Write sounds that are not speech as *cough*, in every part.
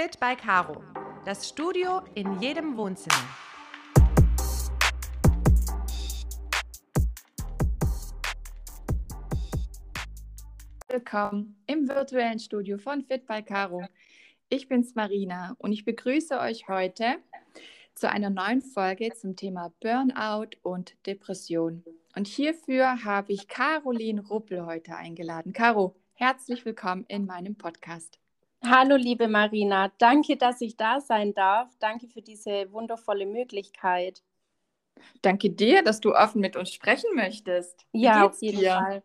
Fit by Caro. Das Studio in jedem Wohnzimmer. Willkommen im virtuellen Studio von Fit by Caro. Ich bin's Marina und ich begrüße euch heute zu einer neuen Folge zum Thema Burnout und Depression. Und hierfür habe ich Caroline Ruppel heute eingeladen. Caro, herzlich willkommen in meinem Podcast. Hallo, liebe Marina. Danke, dass ich da sein darf. Danke für diese wundervolle Möglichkeit. Danke dir, dass du offen mit uns sprechen möchtest. Wie ja, auf jeden dir? Fall.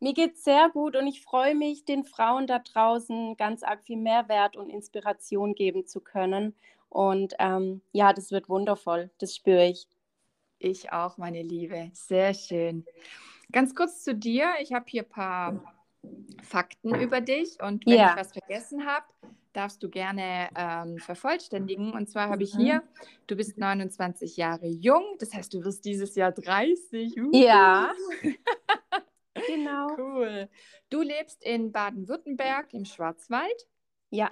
Mir geht es sehr gut und ich freue mich, den Frauen da draußen ganz arg viel Mehrwert und Inspiration geben zu können. Und ähm, ja, das wird wundervoll. Das spüre ich. Ich auch, meine Liebe. Sehr schön. Ganz kurz zu dir. Ich habe hier ein paar Fakten über dich und wenn ja. ich was vergessen habe, darfst du gerne ähm, vervollständigen. Und zwar habe ich mhm. hier, du bist 29 Jahre jung, das heißt, du wirst dieses Jahr 30. Uh. Ja. *laughs* genau. Cool. Du lebst in Baden-Württemberg im Schwarzwald. Ja.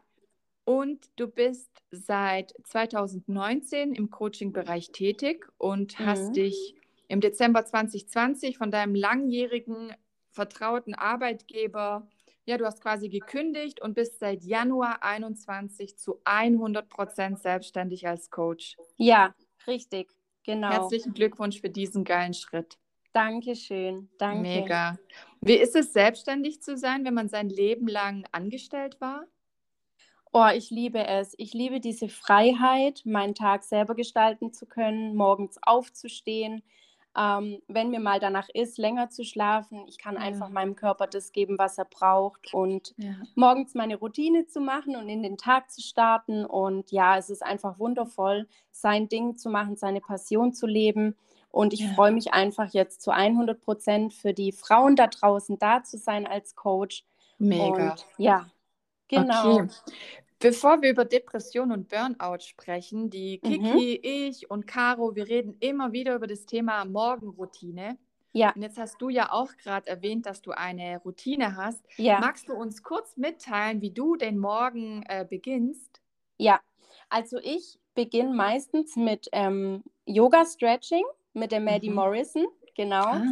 Und du bist seit 2019 im Coaching-Bereich tätig und mhm. hast dich im Dezember 2020 von deinem langjährigen vertrauten Arbeitgeber. Ja, du hast quasi gekündigt und bist seit Januar 21 zu 100 Prozent selbstständig als Coach. Ja, richtig, genau. Herzlichen Glückwunsch für diesen geilen Schritt. Dankeschön, danke. Mega. Wie ist es, selbstständig zu sein, wenn man sein Leben lang angestellt war? Oh, ich liebe es. Ich liebe diese Freiheit, meinen Tag selber gestalten zu können, morgens aufzustehen, ähm, wenn mir mal danach ist, länger zu schlafen, ich kann ja. einfach meinem Körper das geben, was er braucht und ja. morgens meine Routine zu machen und in den Tag zu starten. Und ja, es ist einfach wundervoll, sein Ding zu machen, seine Passion zu leben. Und ich ja. freue mich einfach jetzt zu 100 Prozent für die Frauen da draußen da zu sein als Coach. Mega. Und, ja, genau. Okay. Bevor wir über Depression und Burnout sprechen, die Kiki, mhm. ich und Caro, wir reden immer wieder über das Thema Morgenroutine. Ja. Und jetzt hast du ja auch gerade erwähnt, dass du eine Routine hast. Ja. Magst du uns kurz mitteilen, wie du den Morgen äh, beginnst? Ja, also ich beginne meistens mit ähm, Yoga-Stretching mit der Maddie mhm. Morrison, genau. Ah,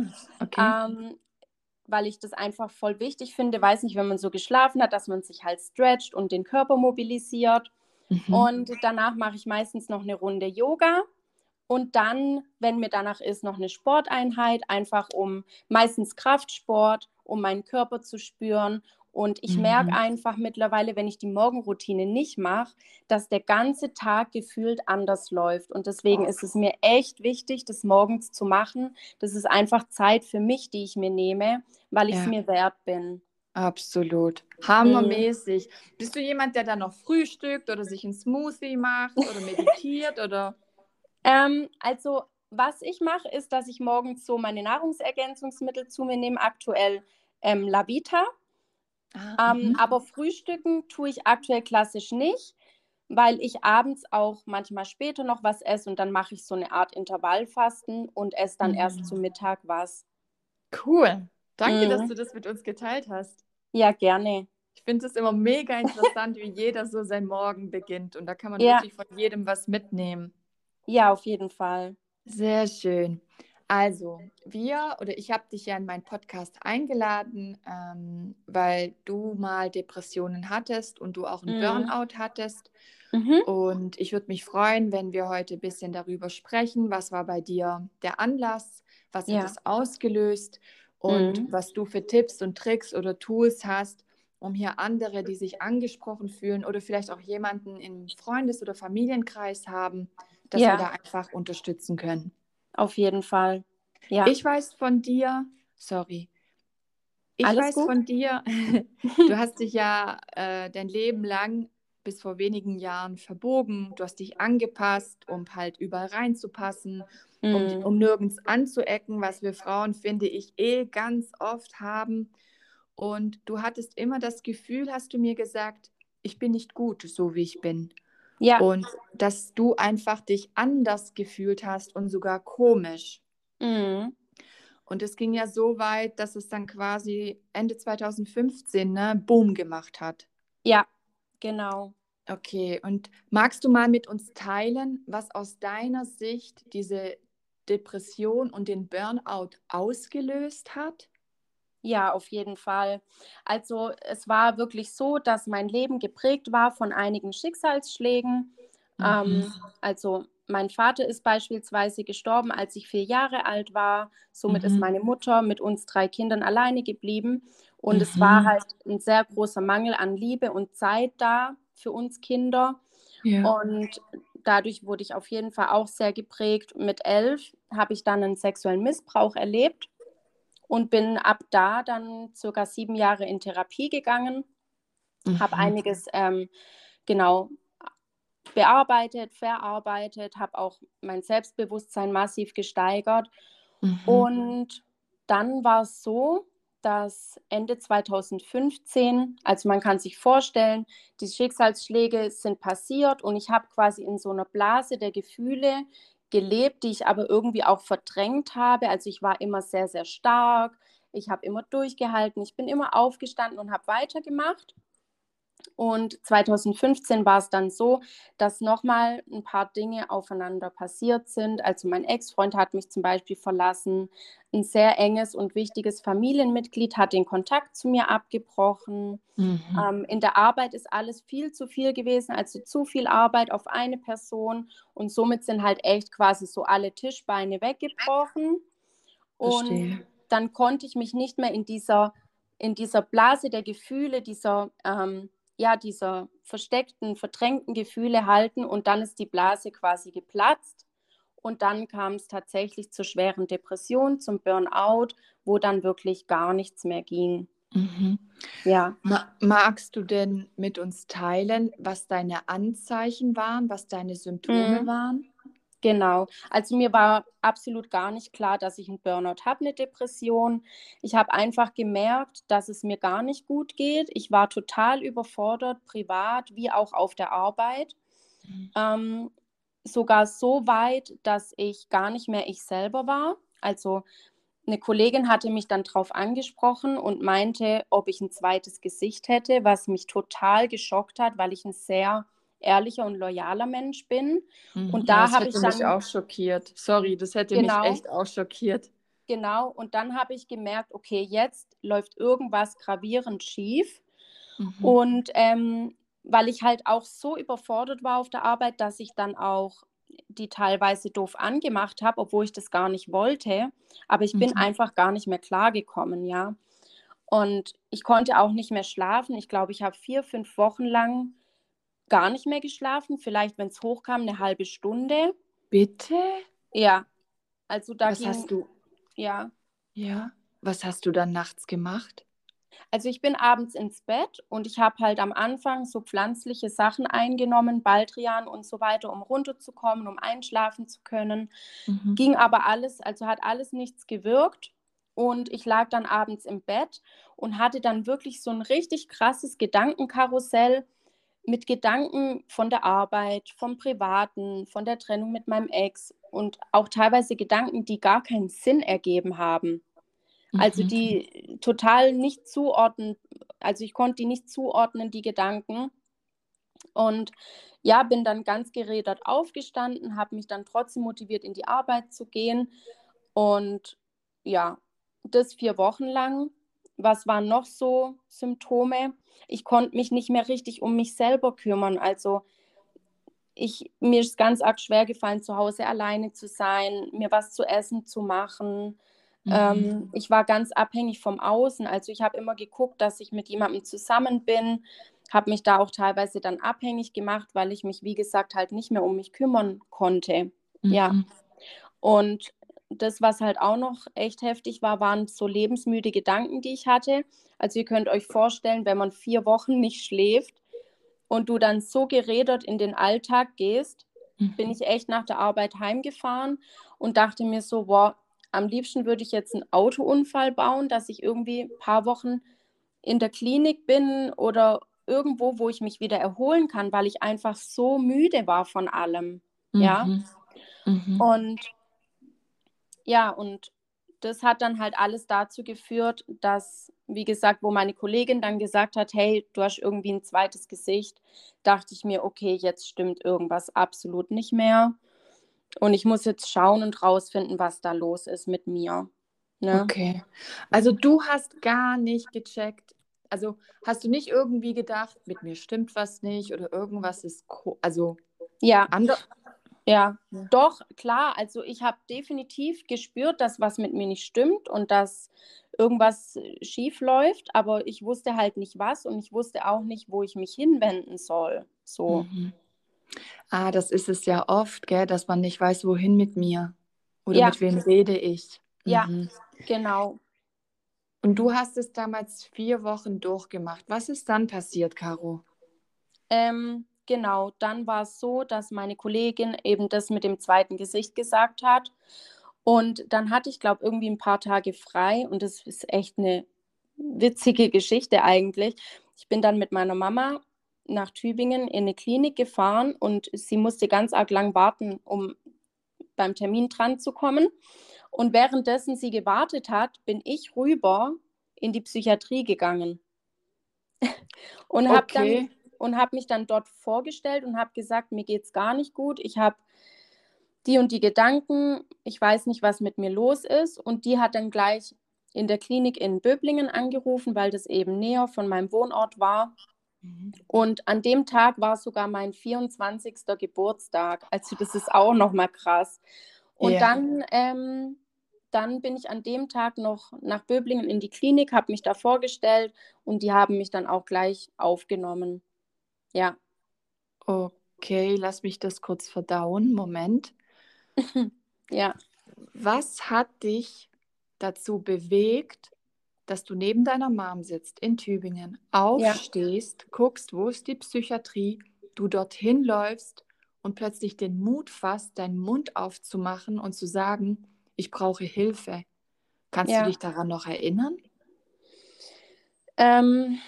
okay. Ähm, weil ich das einfach voll wichtig finde. Weiß nicht, wenn man so geschlafen hat, dass man sich halt stretcht und den Körper mobilisiert. Mhm. Und danach mache ich meistens noch eine Runde Yoga. Und dann, wenn mir danach ist, noch eine Sporteinheit, einfach um meistens Kraftsport, um meinen Körper zu spüren und ich mhm. merke einfach mittlerweile, wenn ich die Morgenroutine nicht mache, dass der ganze Tag gefühlt anders läuft. Und deswegen ist es mir echt wichtig, das morgens zu machen. Das ist einfach Zeit für mich, die ich mir nehme, weil ich es ja. mir wert bin. Absolut. Hammermäßig. Mhm. Bist du jemand, der dann noch frühstückt oder sich ein Smoothie macht oder meditiert oder? *laughs* Ähm, also, was ich mache, ist, dass ich morgens so meine Nahrungsergänzungsmittel zu mir nehme. Aktuell ähm, Lavita. Ah, ähm, mhm. aber frühstücken tue ich aktuell klassisch nicht, weil ich abends auch manchmal später noch was esse und dann mache ich so eine Art Intervallfasten und esse dann mhm. erst zu Mittag was. Cool. Danke, mhm. dass du das mit uns geteilt hast. Ja, gerne. Ich finde es immer mega interessant, wie jeder so sein Morgen beginnt. Und da kann man ja. wirklich von jedem was mitnehmen. Ja, auf jeden Fall. Sehr schön. Also, wir oder ich habe dich ja in meinen Podcast eingeladen, ähm, weil du mal Depressionen hattest und du auch einen mhm. Burnout hattest. Mhm. Und ich würde mich freuen, wenn wir heute ein bisschen darüber sprechen. Was war bei dir der Anlass? Was ja. hat es ausgelöst? Und mhm. was du für Tipps und Tricks oder Tools hast, um hier andere, die sich angesprochen fühlen oder vielleicht auch jemanden im Freundes- oder Familienkreis haben, dass ja. wir da einfach unterstützen können. Auf jeden Fall. Ja. Ich weiß von dir, sorry. Ich Alles weiß gut? von dir, *laughs* du hast dich ja äh, dein Leben lang bis vor wenigen Jahren verbogen. Du hast dich angepasst, um halt überall reinzupassen, mhm. um, um nirgends anzuecken, was wir Frauen, finde ich, eh ganz oft haben. Und du hattest immer das Gefühl, hast du mir gesagt, ich bin nicht gut, so wie ich bin. Ja. Und dass du einfach dich anders gefühlt hast und sogar komisch. Mhm. Und es ging ja so weit, dass es dann quasi Ende 2015 ne, Boom gemacht hat. Ja, genau. Okay, und magst du mal mit uns teilen, was aus deiner Sicht diese Depression und den Burnout ausgelöst hat? Ja, auf jeden Fall. Also es war wirklich so, dass mein Leben geprägt war von einigen Schicksalsschlägen. Mhm. Ähm, also mein Vater ist beispielsweise gestorben, als ich vier Jahre alt war. Somit mhm. ist meine Mutter mit uns drei Kindern alleine geblieben. Und mhm. es war halt ein sehr großer Mangel an Liebe und Zeit da für uns Kinder. Ja. Und dadurch wurde ich auf jeden Fall auch sehr geprägt. Mit elf habe ich dann einen sexuellen Missbrauch erlebt und bin ab da dann circa sieben Jahre in Therapie gegangen. Mhm. Habe einiges ähm, genau bearbeitet, verarbeitet, habe auch mein Selbstbewusstsein massiv gesteigert. Mhm. Und dann war es so, dass Ende 2015, also man kann sich vorstellen, die Schicksalsschläge sind passiert und ich habe quasi in so einer Blase der Gefühle gelebt, die ich aber irgendwie auch verdrängt habe. Also ich war immer sehr, sehr stark, ich habe immer durchgehalten, ich bin immer aufgestanden und habe weitergemacht. Und 2015 war es dann so, dass nochmal ein paar Dinge aufeinander passiert sind. Also mein Ex-Freund hat mich zum Beispiel verlassen. Ein sehr enges und wichtiges Familienmitglied hat den Kontakt zu mir abgebrochen. Mhm. Ähm, in der Arbeit ist alles viel zu viel gewesen, also zu viel Arbeit auf eine Person. Und somit sind halt echt quasi so alle Tischbeine weggebrochen. Verstehe. Und dann konnte ich mich nicht mehr in dieser, in dieser Blase der Gefühle, dieser... Ähm, ja, dieser versteckten, verdrängten Gefühle halten und dann ist die Blase quasi geplatzt und dann kam es tatsächlich zur schweren Depression, zum Burnout, wo dann wirklich gar nichts mehr ging. Mhm. Ja. Magst du denn mit uns teilen, was deine Anzeichen waren, was deine Symptome mhm. waren? Genau. Also mir war absolut gar nicht klar, dass ich einen Burnout habe, eine Depression. Ich habe einfach gemerkt, dass es mir gar nicht gut geht. Ich war total überfordert, privat wie auch auf der Arbeit. Mhm. Ähm, sogar so weit, dass ich gar nicht mehr ich selber war. Also eine Kollegin hatte mich dann darauf angesprochen und meinte, ob ich ein zweites Gesicht hätte, was mich total geschockt hat, weil ich ein sehr ehrlicher und loyaler Mensch bin. Mhm. Und da ja, habe ich dann mich auch schockiert. Sorry, das hätte genau, mich echt auch schockiert. Genau. Und dann habe ich gemerkt, okay, jetzt läuft irgendwas gravierend schief. Mhm. Und ähm, weil ich halt auch so überfordert war auf der Arbeit, dass ich dann auch die teilweise doof angemacht habe, obwohl ich das gar nicht wollte. Aber ich bin mhm. einfach gar nicht mehr klargekommen, ja. Und ich konnte auch nicht mehr schlafen. Ich glaube, ich habe vier, fünf Wochen lang gar nicht mehr geschlafen, vielleicht, wenn es hochkam, eine halbe Stunde. Bitte? Ja. Also da Was ging, hast du? Ja. Ja. Was hast du dann nachts gemacht? Also ich bin abends ins Bett und ich habe halt am Anfang so pflanzliche Sachen eingenommen, Baldrian und so weiter, um runterzukommen, um einschlafen zu können. Mhm. Ging aber alles, also hat alles nichts gewirkt. Und ich lag dann abends im Bett und hatte dann wirklich so ein richtig krasses Gedankenkarussell mit Gedanken von der Arbeit, vom Privaten, von der Trennung mit meinem Ex und auch teilweise Gedanken, die gar keinen Sinn ergeben haben. Also mhm. die total nicht zuordnen, also ich konnte die nicht zuordnen, die Gedanken. Und ja, bin dann ganz gerädert aufgestanden, habe mich dann trotzdem motiviert, in die Arbeit zu gehen. Und ja, das vier Wochen lang. Was waren noch so Symptome? ich konnte mich nicht mehr richtig um mich selber kümmern. Also ich, mir ist ganz arg schwer gefallen, zu Hause alleine zu sein, mir was zu essen zu machen. Mhm. Ähm, ich war ganz abhängig vom Außen. Also ich habe immer geguckt, dass ich mit jemandem zusammen bin, habe mich da auch teilweise dann abhängig gemacht, weil ich mich, wie gesagt, halt nicht mehr um mich kümmern konnte. Mhm. Ja. Und das, was halt auch noch echt heftig war, waren so lebensmüde Gedanken, die ich hatte. Also ihr könnt euch vorstellen, wenn man vier Wochen nicht schläft und du dann so gerädert in den Alltag gehst, mhm. bin ich echt nach der Arbeit heimgefahren und dachte mir so, boah, am liebsten würde ich jetzt einen Autounfall bauen, dass ich irgendwie ein paar Wochen in der Klinik bin oder irgendwo, wo ich mich wieder erholen kann, weil ich einfach so müde war von allem. Mhm. Ja. Mhm. Und ja, und das hat dann halt alles dazu geführt, dass wie gesagt, wo meine Kollegin dann gesagt hat, hey, du hast irgendwie ein zweites Gesicht, dachte ich mir, okay, jetzt stimmt irgendwas absolut nicht mehr. Und ich muss jetzt schauen und rausfinden, was da los ist mit mir. Ne? Okay. Also du hast gar nicht gecheckt, also hast du nicht irgendwie gedacht, mit mir stimmt was nicht oder irgendwas ist, also ja. Andere, ja, doch, klar. Also ich habe definitiv gespürt, dass was mit mir nicht stimmt und dass irgendwas äh, schief läuft, aber ich wusste halt nicht was und ich wusste auch nicht, wo ich mich hinwenden soll. So. Mhm. Ah, das ist es ja oft, gell, dass man nicht weiß, wohin mit mir oder ja. mit wem rede ich. Mhm. Ja, genau. Und du hast es damals vier Wochen durchgemacht. Was ist dann passiert, Caro? Ähm, genau, dann war es so, dass meine Kollegin eben das mit dem zweiten Gesicht gesagt hat. Und dann hatte ich, glaube irgendwie ein paar Tage frei und das ist echt eine witzige Geschichte eigentlich. Ich bin dann mit meiner Mama nach Tübingen in eine Klinik gefahren und sie musste ganz arg lang warten, um beim Termin dran zu kommen. Und währenddessen sie gewartet hat, bin ich rüber in die Psychiatrie gegangen. *laughs* und habe okay. dann und mich dann dort vorgestellt und habe gesagt, mir geht es gar nicht gut. Ich habe die und die Gedanken, ich weiß nicht, was mit mir los ist. Und die hat dann gleich in der Klinik in Böblingen angerufen, weil das eben näher von meinem Wohnort war. Mhm. Und an dem Tag war sogar mein 24. Geburtstag. Also das ist auch nochmal krass. Und ja. dann, ähm, dann bin ich an dem Tag noch nach Böblingen in die Klinik, habe mich da vorgestellt und die haben mich dann auch gleich aufgenommen. Ja. Okay, lass mich das kurz verdauen. Moment. *laughs* ja. Was hat dich dazu bewegt, dass du neben deiner Mom sitzt in Tübingen, aufstehst, ja. guckst, wo ist die Psychiatrie, du dorthin läufst und plötzlich den Mut fasst, deinen Mund aufzumachen und zu sagen, ich brauche Hilfe. Kannst ja. du dich daran noch erinnern? Ähm,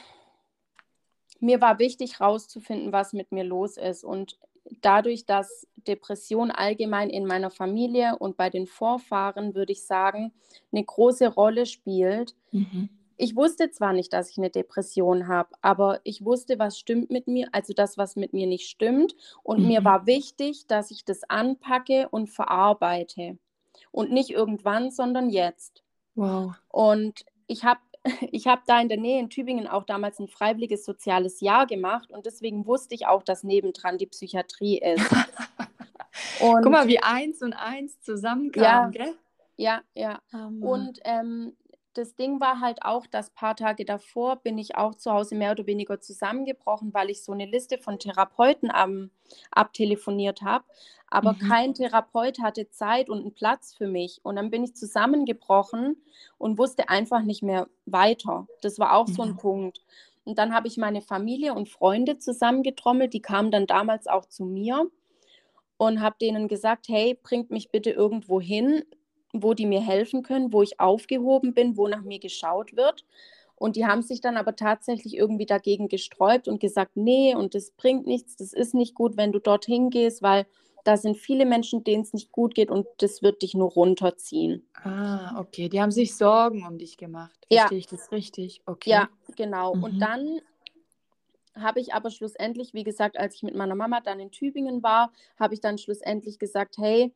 mir war wichtig herauszufinden, was mit mir los ist. Und dadurch, dass Depression allgemein in meiner Familie und bei den Vorfahren, würde ich sagen, eine große Rolle spielt, mhm ich wusste zwar nicht, dass ich eine Depression habe, aber ich wusste, was stimmt mit mir, also das, was mit mir nicht stimmt. Und mhm. mir war wichtig, dass ich das anpacke und verarbeite. Und nicht irgendwann, sondern jetzt. Wow. Und ich habe ich hab da in der Nähe in Tübingen auch damals ein freiwilliges soziales Jahr gemacht und deswegen wusste ich auch, dass nebendran die Psychiatrie ist. *laughs* und, Guck mal, wie eins und eins zusammenkamen, ja, gell? Ja, ja. Oh, und ähm, das Ding war halt auch, dass ein paar Tage davor bin ich auch zu Hause mehr oder weniger zusammengebrochen, weil ich so eine Liste von Therapeuten am, abtelefoniert habe. Aber mhm. kein Therapeut hatte Zeit und einen Platz für mich. Und dann bin ich zusammengebrochen und wusste einfach nicht mehr weiter. Das war auch mhm. so ein. Punkt. Und dann habe ich meine Familie und Freunde zusammengetrommelt. Die kamen dann damals auch zu mir und habe denen gesagt, hey, bringt mich bitte irgendwo hin wo die mir helfen können, wo ich aufgehoben bin, wo nach mir geschaut wird. Und die haben sich dann aber tatsächlich irgendwie dagegen gesträubt und gesagt, nee, und das bringt nichts, das ist nicht gut, wenn du dorthin gehst, weil da sind viele Menschen, denen es nicht gut geht und das wird dich nur runterziehen. Ah, okay. Die haben sich Sorgen um dich gemacht. Verstehe ja. ich das richtig? Okay. Ja, genau. Mhm. Und dann habe ich aber schlussendlich, wie gesagt, als ich mit meiner Mama dann in Tübingen war, habe ich dann schlussendlich gesagt, hey,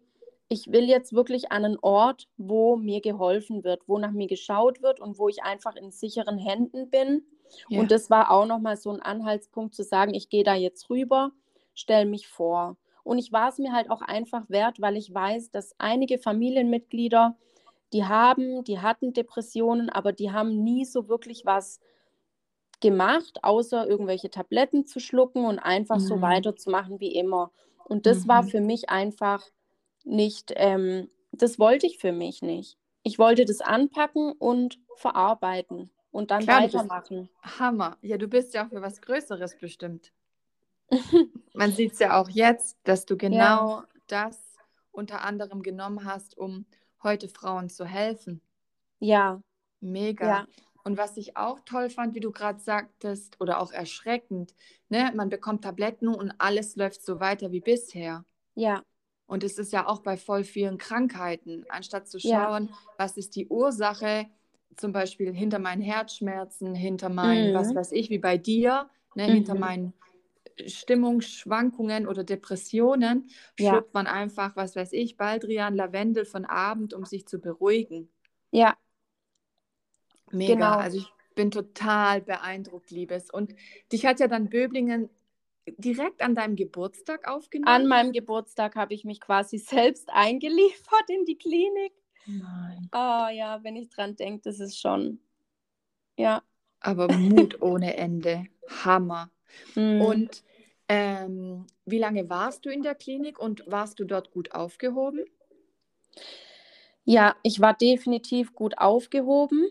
ich will jetzt wirklich an einen Ort, wo mir geholfen wird, wo nach mir geschaut wird und wo ich einfach in sicheren Händen bin. Ja. Und das war auch nochmal so ein Anhaltspunkt zu sagen, ich gehe da jetzt rüber, stelle mich vor. Und ich war es mir halt auch einfach wert, weil ich weiß, dass einige Familienmitglieder, die haben, die hatten Depressionen, aber die haben nie so wirklich was gemacht, außer irgendwelche Tabletten zu schlucken und einfach mhm. so weiterzumachen wie immer. Und das mhm. war für mich einfach nicht, ähm, das wollte ich für mich nicht. Ich wollte das anpacken und verarbeiten und dann Klar, weitermachen. Hammer. Ja, du bist ja auch für was Größeres bestimmt. *laughs* Man sieht es ja auch jetzt, dass du genau ja. das unter anderem genommen hast, um heute Frauen zu helfen. Ja. Mega. Ja. Und was ich auch toll fand, wie du gerade sagtest, oder auch erschreckend, ne, man bekommt Tabletten und alles läuft so weiter wie bisher. Ja. Und es ist ja auch bei voll vielen Krankheiten, anstatt zu schauen, ja. was ist die Ursache, zum Beispiel hinter meinen Herzschmerzen, hinter meinen, mhm. was weiß ich, wie bei dir, ne, mhm. hinter meinen Stimmungsschwankungen oder Depressionen, ja. schluckt man einfach, was weiß ich, Baldrian, Lavendel von Abend, um sich zu beruhigen. Ja. Mega. Genau. Also ich bin total beeindruckt, Liebes. Und dich hat ja dann Böblingen direkt an deinem Geburtstag aufgenommen? An meinem Geburtstag habe ich mich quasi *laughs* selbst eingeliefert in die Klinik. Nein. Oh ja, wenn ich dran denke, das ist schon. Ja. Aber Mut ohne Ende. Hammer. Mhm. Und ähm, wie lange warst du in der Klinik und warst du dort gut aufgehoben? Ja, ich war definitiv gut aufgehoben.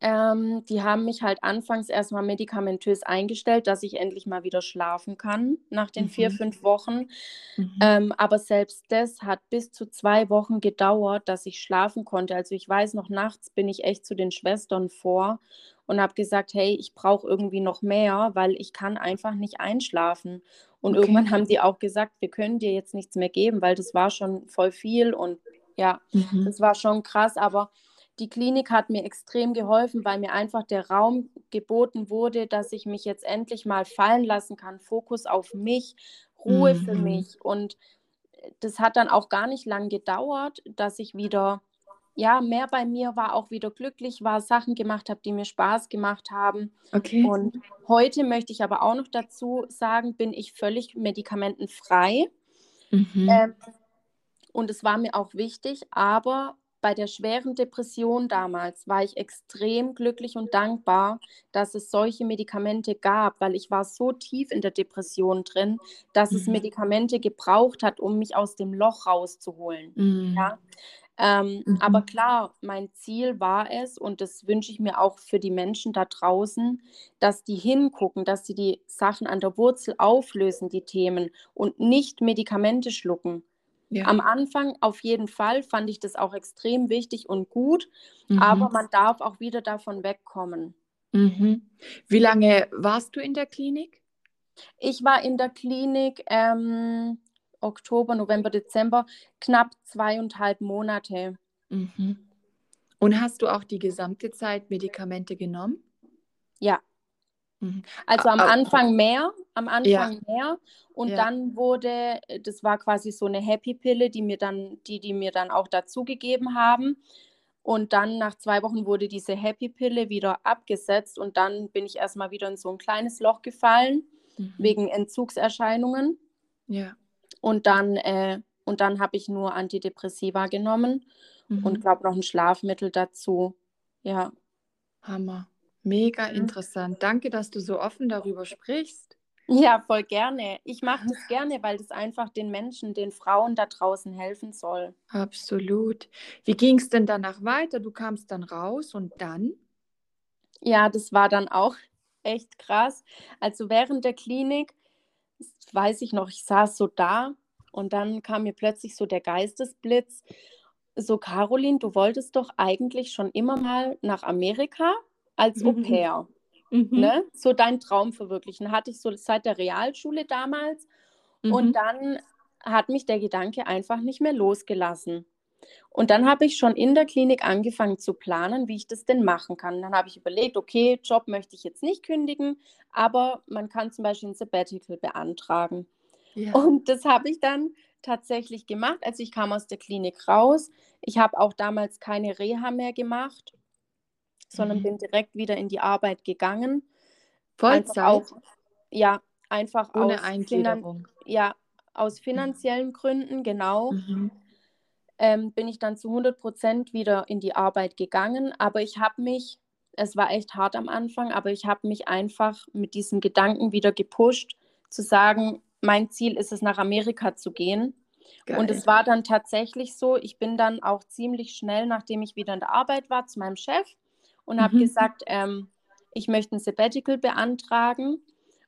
Ähm, die haben mich halt anfangs erstmal medikamentös eingestellt, dass ich endlich mal wieder schlafen kann nach den mhm. vier, fünf Wochen. Mhm. Ähm, aber selbst das hat bis zu zwei Wochen gedauert, dass ich schlafen konnte. Also ich weiß noch, nachts bin ich echt zu den Schwestern vor und habe gesagt, hey, ich brauche irgendwie noch mehr, weil ich kann einfach nicht einschlafen. Und okay. irgendwann haben die auch gesagt, wir können dir jetzt nichts mehr geben, weil das war schon voll viel und ja, mhm. das war schon krass, aber die Klinik hat mir extrem geholfen, weil mir einfach der Raum geboten wurde, dass ich mich jetzt endlich mal fallen lassen kann. Fokus auf mich, Ruhe mhm. für mich. Und das hat dann auch gar nicht lang gedauert, dass ich wieder ja, mehr bei mir war, auch wieder glücklich war, Sachen gemacht habe, die mir Spaß gemacht haben. Okay. Und heute möchte ich aber auch noch dazu sagen, bin ich völlig medikamentenfrei. Mhm. Ähm, und es war mir auch wichtig, aber bei der schweren Depression damals war ich extrem glücklich und dankbar, dass es solche Medikamente gab, weil ich war so tief in der Depression drin, dass mhm. es Medikamente gebraucht hat, um mich aus dem Loch rauszuholen. Mhm. Ja? Ähm, mhm. Aber klar, mein Ziel war es, und das wünsche ich mir auch für die Menschen da draußen, dass die hingucken, dass sie die Sachen an der Wurzel auflösen, die Themen, und nicht Medikamente schlucken. Ja. Am Anfang auf jeden Fall fand ich das auch extrem wichtig und gut, mhm. aber man darf auch wieder davon wegkommen. Mhm. Wie lange warst du in der Klinik? Ich war in der Klinik ähm, Oktober, November, Dezember, knapp zweieinhalb Monate. Mhm. Und hast du auch die gesamte Zeit Medikamente genommen? Ja. Mhm. Also am Anfang mehr, am Anfang ja. mehr und ja. dann wurde, äh, das war quasi so eine Happy-Pille, die mir dann, die, die mir dann auch dazugegeben haben. Und dann nach zwei Wochen wurde diese Happy-Pille wieder abgesetzt und dann bin ich erstmal wieder in so ein kleines Loch gefallen, mhm. wegen Entzugserscheinungen. Ja. Und dann, äh, und dann habe ich nur Antidepressiva genommen mhm. und glaube noch ein Schlafmittel dazu. Ja. Hammer. Mega mhm. interessant. Danke, dass du so offen darüber sprichst. Ja, voll gerne. Ich mache das gerne, weil das einfach den Menschen, den Frauen da draußen helfen soll. Absolut. Wie ging es denn danach weiter? Du kamst dann raus und dann? Ja, das war dann auch *laughs* echt krass. Also während der Klinik, weiß ich noch, ich saß so da und dann kam mir plötzlich so der Geistesblitz. So, Caroline, du wolltest doch eigentlich schon immer mal nach Amerika als Au pair. Mhm. Ne? So dein Traum verwirklichen. Hatte ich so seit der Realschule damals. Mhm. Und dann hat mich der Gedanke einfach nicht mehr losgelassen. Und dann habe ich schon in der Klinik angefangen zu planen, wie ich das denn machen kann. Dann habe ich überlegt, okay, Job möchte ich jetzt nicht kündigen, aber man kann zum Beispiel ein Sabbatical beantragen. Ja. Und das habe ich dann tatsächlich gemacht, als ich kam aus der Klinik raus. Ich habe auch damals keine Reha mehr gemacht sondern mhm. bin direkt wieder in die Arbeit gegangen. Vollzeit? Auch, ja, einfach Ohne aus, Finan ja, aus finanziellen Gründen, genau. Mhm. Ähm, bin ich dann zu 100 Prozent wieder in die Arbeit gegangen. Aber ich habe mich, es war echt hart am Anfang, aber ich habe mich einfach mit diesem Gedanken wieder gepusht, zu sagen, mein Ziel ist es, nach Amerika zu gehen. Geil. Und es war dann tatsächlich so, ich bin dann auch ziemlich schnell, nachdem ich wieder in der Arbeit war, zu meinem Chef und habe mhm. gesagt, ähm, ich möchte ein Sabbatical beantragen.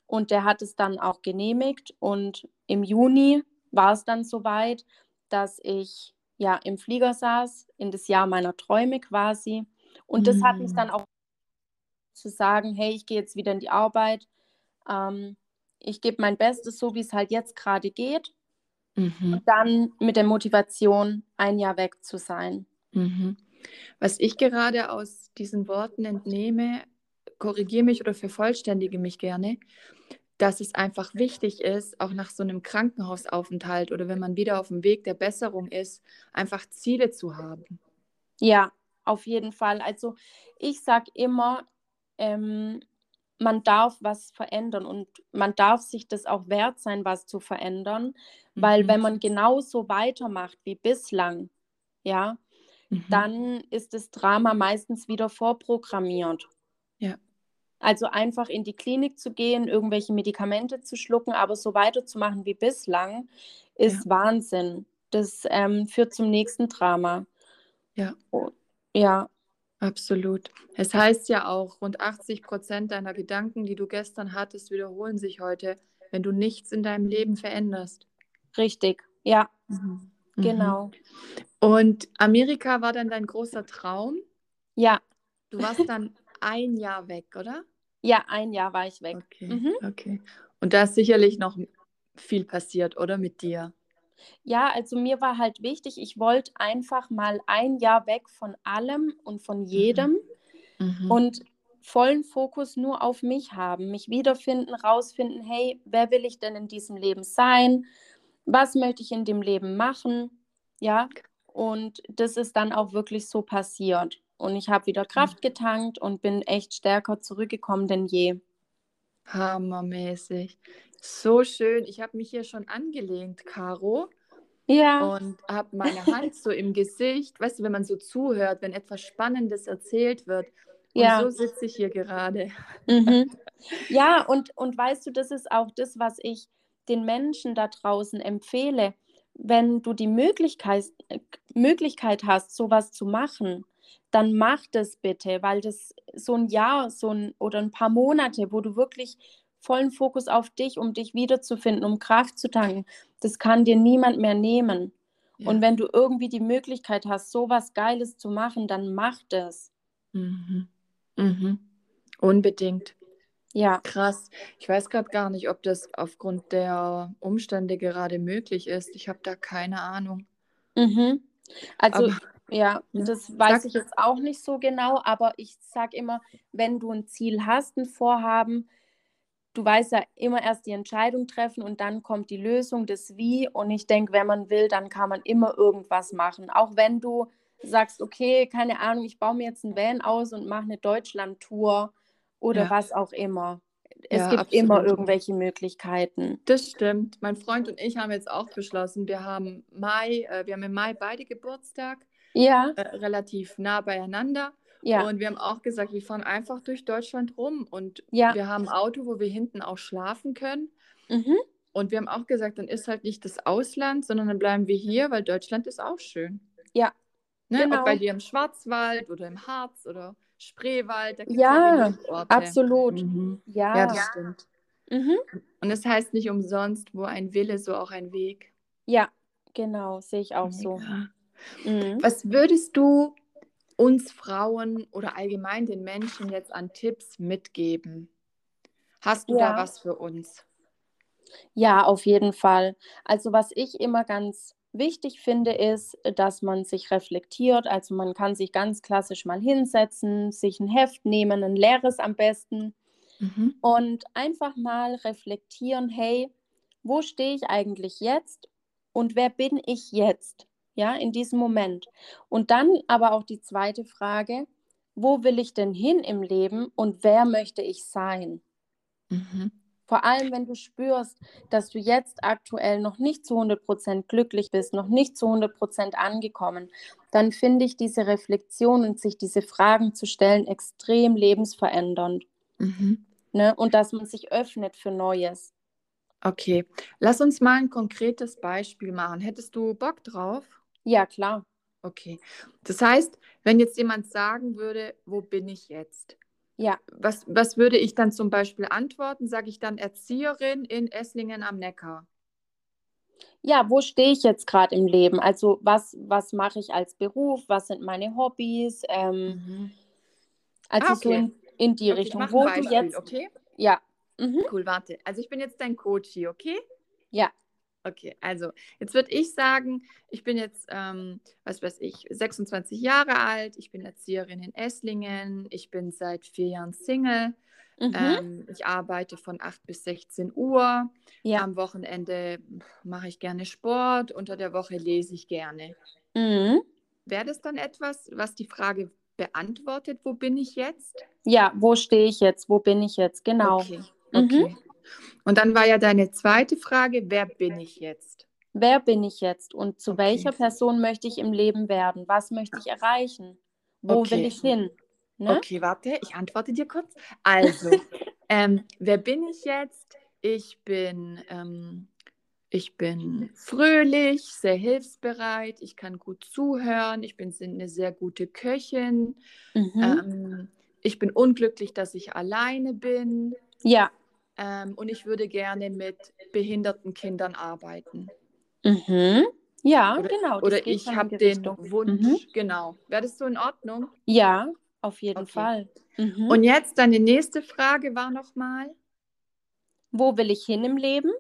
Und der hat es dann auch genehmigt. Und im Juni war es dann soweit, dass ich ja im Flieger saß, in das Jahr meiner Träume quasi. Und das hat mich dann mhm. auch zu sagen, hey, ich gehe jetzt wieder in die Arbeit. Ähm, ich gebe mein Bestes, so wie es halt jetzt gerade geht. Mhm. Und dann mit der Motivation, ein Jahr weg zu sein. Mhm. Was ich gerade aus diesen Worten entnehme, korrigiere mich oder vervollständige mich gerne, dass es einfach wichtig ist, auch nach so einem Krankenhausaufenthalt oder wenn man wieder auf dem Weg der Besserung ist, einfach Ziele zu haben. Ja, auf jeden Fall. Also ich sage immer, ähm, man darf was verändern und man darf sich das auch wert sein, was zu verändern, mhm. weil wenn man genauso weitermacht wie bislang, ja, mhm. dann ist das Drama meistens wieder vorprogrammiert. Ja. Also einfach in die Klinik zu gehen, irgendwelche Medikamente zu schlucken, aber so weiterzumachen wie bislang, ist ja. Wahnsinn. Das ähm, führt zum nächsten Drama. Ja. Oh, ja. Absolut. Es heißt ja auch, rund 80 Prozent deiner Gedanken, die du gestern hattest, wiederholen sich heute, wenn du nichts in deinem Leben veränderst. Richtig, ja. Mhm. Genau. Und Amerika war dann dein großer Traum? Ja. Du warst dann ein Jahr weg, oder? Ja, ein Jahr war ich weg. Okay, mhm. okay. Und da ist sicherlich noch viel passiert, oder mit dir? Ja, also mir war halt wichtig, ich wollte einfach mal ein Jahr weg von allem und von mhm. jedem mhm. und vollen Fokus nur auf mich haben, mich wiederfinden, rausfinden, hey, wer will ich denn in diesem Leben sein? Was möchte ich in dem Leben machen? Ja, und das ist dann auch wirklich so passiert. Und ich habe wieder mhm. Kraft getankt und bin echt stärker zurückgekommen denn je. Hammermäßig. So schön. Ich habe mich hier schon angelehnt, Caro. Ja. Und habe meine Hand so im Gesicht. Weißt du, wenn man so zuhört, wenn etwas Spannendes erzählt wird. Und ja. so sitze ich hier gerade. Mhm. *laughs* Ja, und, und weißt du, das ist auch das, was ich den Menschen da draußen empfehle. Wenn du die Möglichkeit, Möglichkeit hast, sowas zu machen, dann mach das bitte, weil das so ein Jahr so ein, oder ein paar Monate, wo du wirklich vollen Fokus auf dich, um dich wiederzufinden, um Kraft zu tanken, das kann dir niemand mehr nehmen. Ja. Und wenn du irgendwie die Möglichkeit hast, so was Geiles zu machen, dann mach das. Mhm. Mhm. Unbedingt. Ja. Krass. Ich weiß gerade gar nicht, ob das aufgrund der Umstände gerade möglich ist. Ich habe da keine Ahnung. Mhm. Also Aber ja, das weiß ich jetzt auch nicht so genau, aber ich sage immer, wenn du ein Ziel hast, ein Vorhaben, du weißt ja immer erst die Entscheidung treffen und dann kommt die Lösung, das Wie. Und ich denke, wenn man will, dann kann man immer irgendwas machen. Auch wenn du sagst, okay, keine Ahnung, ich baue mir jetzt ein Van aus und mache eine Deutschland-Tour oder ja. was auch immer. Es ja, gibt absolut. immer irgendwelche Möglichkeiten. Das stimmt. Mein Freund und ich haben jetzt auch beschlossen, wir haben Mai, äh, wir haben im Mai beide Geburtstag ja. Äh, relativ nah beieinander. Ja. Und wir haben auch gesagt, wir fahren einfach durch Deutschland rum und ja. wir haben ein Auto, wo wir hinten auch schlafen können. Mhm. Und wir haben auch gesagt, dann ist halt nicht das Ausland, sondern dann bleiben wir hier, weil Deutschland ist auch schön. Ja. Ne? Genau. Ob bei dir im Schwarzwald oder im Harz oder Spreewald. Da ja, ja absolut. Mhm. Ja. ja, das stimmt. Mhm. Und es das heißt nicht umsonst, wo ein Wille, so auch ein Weg. Ja, genau, sehe ich auch Mega. so. Mhm. Was würdest du uns Frauen oder allgemein den Menschen jetzt an Tipps mitgeben? Hast du ja. da was für uns? Ja, auf jeden Fall. Also was ich immer ganz wichtig finde, ist, dass man sich reflektiert. Also man kann sich ganz klassisch mal hinsetzen, sich ein Heft nehmen, ein leeres am besten mhm. und einfach mal reflektieren, hey, wo stehe ich eigentlich jetzt und wer bin ich jetzt? ja, in diesem Moment. Und dann aber auch die zweite Frage, wo will ich denn hin im Leben und wer möchte ich sein? Mhm. Vor allem, wenn du spürst, dass du jetzt aktuell noch nicht zu 100% glücklich bist, noch nicht zu 100% angekommen, dann finde ich diese Reflexion und sich diese Fragen zu stellen extrem lebensverändernd. Mhm. Ne? Und dass man sich öffnet für Neues. Okay, lass uns mal ein konkretes Beispiel machen. Hättest du Bock drauf? Ja, klar. Okay. Das heißt, wenn jetzt jemand sagen würde, wo bin ich jetzt? Ja. Was, was würde ich dann zum Beispiel antworten? Sage ich dann Erzieherin in Esslingen am Neckar? Ja, wo stehe ich jetzt gerade im Leben? Also was, was mache ich als Beruf? Was sind meine Hobbys? Ähm, mhm. Also ah, okay. so in, in die okay, Richtung. Wo Beispiel, du jetzt. Okay. Ja. Mhm. Cool, warte. Also ich bin jetzt dein Coach hier, okay? Ja. Okay, also jetzt würde ich sagen, ich bin jetzt, ähm, was weiß ich, 26 Jahre alt, ich bin Erzieherin in Esslingen, ich bin seit vier Jahren Single, mhm. ähm, ich arbeite von 8 bis 16 Uhr, ja. am Wochenende mache ich gerne Sport, unter der Woche lese ich gerne. Mhm. Wäre das dann etwas, was die Frage beantwortet, wo bin ich jetzt? Ja, wo stehe ich jetzt, wo bin ich jetzt, genau. Okay, okay. Mhm. Und dann war ja deine zweite Frage, wer bin ich jetzt? Wer bin ich jetzt und zu okay. welcher Person möchte ich im Leben werden? Was möchte ich erreichen? Wo okay. will ich hin? Ne? Okay, warte, ich antworte dir kurz. Also, *laughs* ähm, wer bin ich jetzt? Ich bin, ähm, ich bin fröhlich, sehr hilfsbereit, ich kann gut zuhören, ich bin eine sehr gute Köchin. Mhm. Ähm, ich bin unglücklich, dass ich alleine bin. Ja. Ähm, und ich würde gerne mit behinderten Kindern arbeiten. Mhm. Ja, oder, genau. Oder ich habe den Wunsch, mhm. genau. Wäre das so in Ordnung? Ja, auf jeden okay. Fall. Mhm. Und jetzt deine nächste Frage war nochmal? Wo will ich hin im Leben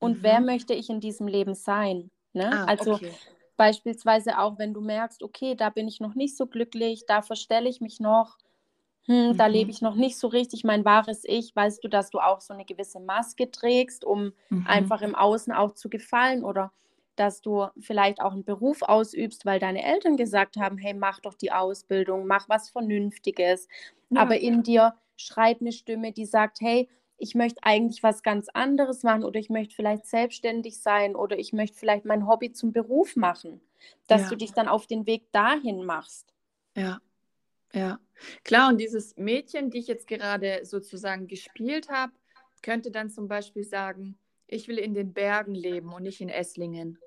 und wer mhm. möchte ich in diesem Leben sein? Ne? Ah, also okay. beispielsweise auch, wenn du merkst, okay, da bin ich noch nicht so glücklich, da verstelle ich mich noch, hm, mhm. da lebe ich noch nicht so richtig mein wahres Ich. Weißt du, dass du auch so eine gewisse Maske trägst, um mhm. einfach im Außen auch zu gefallen oder dass du vielleicht auch einen Beruf ausübst, weil deine Eltern gesagt haben, hey, mach doch die Ausbildung, mach was Vernünftiges. Ja. Aber in dir schreit eine Stimme, die sagt, hey, ich möchte eigentlich was ganz anderes machen oder ich möchte vielleicht selbstständig sein oder ich möchte vielleicht mein Hobby zum Beruf machen, dass ja. du dich dann auf den Weg dahin machst. Ja, ja, klar. Und dieses Mädchen, die ich jetzt gerade sozusagen gespielt habe, könnte dann zum Beispiel sagen, ich will in den Bergen leben und nicht in Esslingen.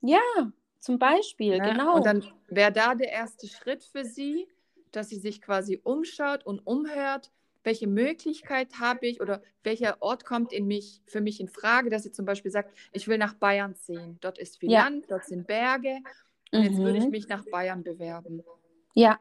Ja, zum Beispiel, ne? genau. Und dann wäre da der erste Schritt für sie, dass sie sich quasi umschaut und umhört, welche Möglichkeit habe ich oder welcher Ort kommt in mich, für mich in Frage, dass sie zum Beispiel sagt, ich will nach Bayern ziehen. Dort ist viel ja. Land, dort sind Berge und mhm. jetzt würde ich mhm. mich nach Bayern bewerben. Ja,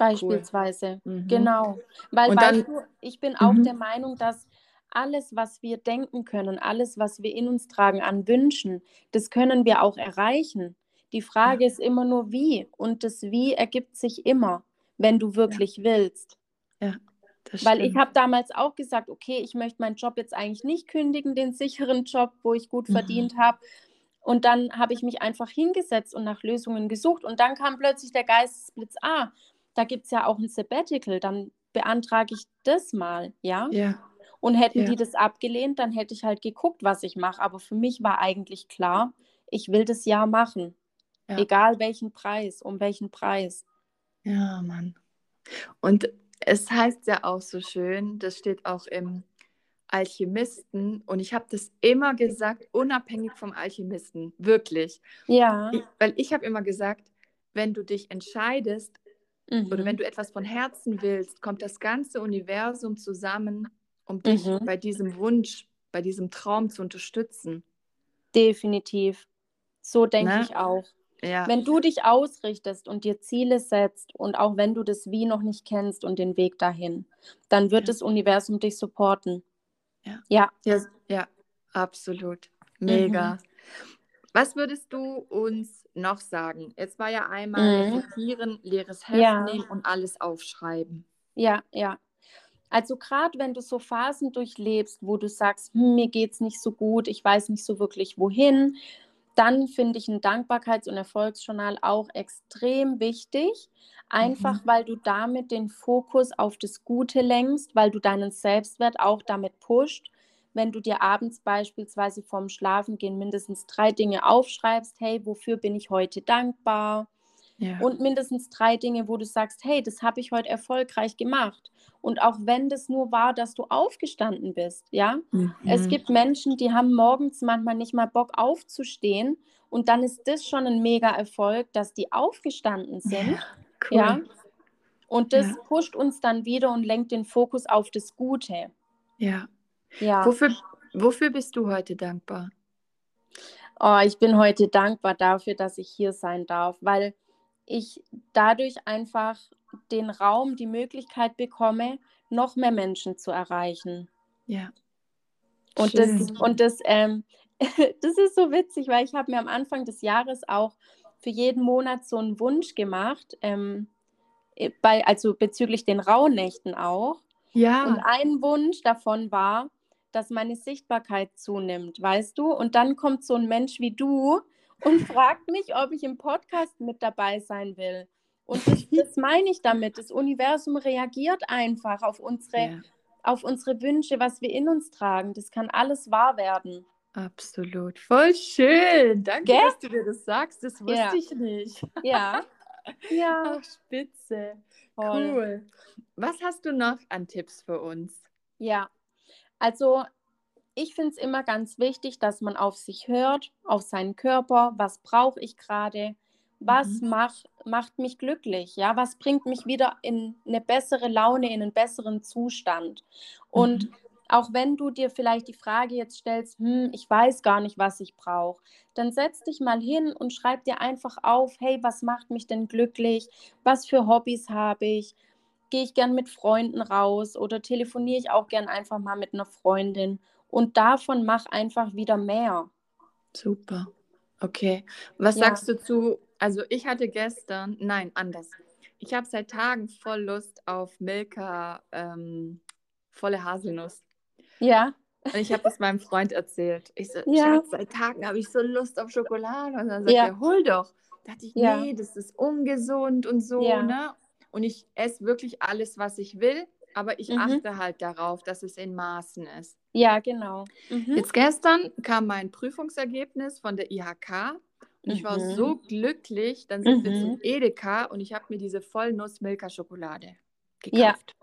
Beispielsweise, cool. mhm. genau. Weil, und weißt du, ich bin auch mhm. der Meinung, dass alles, was wir denken können, alles, was wir in uns tragen an Wünschen, das können wir auch erreichen. Die Frage ja. ist immer nur wie. Und das Wie ergibt sich immer, wenn du wirklich ja. willst. Ja. Weil ich habe damals auch gesagt, okay, ich möchte meinen Job jetzt eigentlich nicht kündigen, den sicheren Job, wo ich gut mhm. verdient habe. Und dann habe ich mich einfach hingesetzt und nach Lösungen gesucht. Und dann kam plötzlich der Geistesblitz, ah, da gibt es ja auch ein Sabbatical, dann beantrage ich das mal, ja? Ja. Und hätten ja. die das abgelehnt, dann hätte ich halt geguckt, was ich mache. Aber für mich war eigentlich klar, ich will das ja machen. Ja. Egal welchen Preis, um welchen Preis. Ja, Mann. Und es heißt ja auch so schön, das steht auch im Alchemisten und ich habe das immer gesagt, unabhängig vom Alchemisten, wirklich. Ja. Ich, weil ich habe immer gesagt, wenn du dich entscheidest, Mhm. Oder wenn mhm. du etwas von Herzen willst, kommt das ganze Universum zusammen, um dich mhm. bei diesem Wunsch, bei diesem Traum zu unterstützen. Definitiv. So denke ne? ich auch. Ja. Wenn du dich ausrichtest und dir Ziele setzt und auch wenn du das Wie noch nicht kennst und den Weg dahin, dann wird ja. das Universum dich supporten. Ja. Ja, ja, ja absolut. Mega. Mhm. Was würdest du uns noch sagen? Jetzt war ja einmal mhm. reflektieren, leeres Heft ja. nehmen und alles aufschreiben. Ja, ja. Also gerade wenn du so Phasen durchlebst, wo du sagst, hm, mir geht es nicht so gut, ich weiß nicht so wirklich wohin, dann finde ich ein Dankbarkeits- und Erfolgsjournal auch extrem wichtig. Einfach mhm. weil du damit den Fokus auf das Gute lenkst, weil du deinen Selbstwert auch damit pusht wenn du dir abends beispielsweise vorm Schlafengehen mindestens drei Dinge aufschreibst, hey, wofür bin ich heute dankbar? Ja. Und mindestens drei Dinge, wo du sagst, hey, das habe ich heute erfolgreich gemacht. Und auch wenn das nur war, dass du aufgestanden bist, ja. Mhm. Es gibt Menschen, die haben morgens manchmal nicht mal Bock aufzustehen. Und dann ist das schon ein mega Erfolg, dass die aufgestanden sind. Ja. Cool. ja? Und das ja. pusht uns dann wieder und lenkt den Fokus auf das Gute. Ja. Ja. Wofür, wofür bist du heute dankbar? Oh, ich bin heute dankbar dafür, dass ich hier sein darf, weil ich dadurch einfach den Raum, die Möglichkeit bekomme, noch mehr Menschen zu erreichen. Ja. Und Schön. das, und das ähm, *laughs* das ist so witzig, weil ich habe mir am Anfang des Jahres auch für jeden Monat so einen Wunsch gemacht, ähm, äh, bei, also bezüglich den Rauhnächten auch. Ja. Und ein Wunsch davon war, dass meine Sichtbarkeit zunimmt, weißt du? Und dann kommt so ein Mensch wie du und *laughs* fragt mich, ob ich im Podcast mit dabei sein will. Und das, das meine ich damit. Das Universum reagiert einfach auf unsere, ja. auf unsere Wünsche, was wir in uns tragen. Das kann alles wahr werden. Absolut. Voll schön. Danke, Gell? dass du dir das sagst. Das wusste ja. ich nicht. *laughs* Ja. ja. Ach, spitze. Voll. Cool. Was hast du noch an Tipps für uns? Ja, also ich finde es immer ganz wichtig, dass man auf sich hört, auf seinen Körper. Was brauche ich gerade? Was mhm. mach, macht mich glücklich? Ja, was bringt mich wieder in eine bessere Laune, in einen besseren Zustand? Und mhm auch wenn du dir vielleicht die Frage jetzt stellst, hm, ich weiß gar nicht, was ich brauche, dann setz dich mal hin und schreib dir einfach auf, hey, was macht mich denn glücklich? Was für Hobbys habe ich? Gehe ich gern mit Freunden raus oder telefoniere ich auch gern einfach mal mit einer Freundin? Und davon mach einfach wieder mehr. Super. Okay. Was ja. sagst du zu, also ich hatte gestern, nein, anders. Ich habe seit Tagen voll Lust auf Milka ähm, volle Haselnuss. Ja. Und ich habe das meinem Freund erzählt. Ich so, ja. Schatz, seit Tagen habe ich so Lust auf Schokolade. Und dann sagt ja. er, hol doch. Da dachte ich, ja. nee, das ist ungesund und so, ja. ne? Und ich esse wirklich alles, was ich will, aber ich mhm. achte halt darauf, dass es in Maßen ist. Ja, genau. Mhm. Jetzt gestern kam mein Prüfungsergebnis von der IHK und mhm. ich war mhm. so glücklich. Dann sind wir zum mhm. Edeka und ich habe mir diese Vollnuss-Milka-Schokolade gekauft.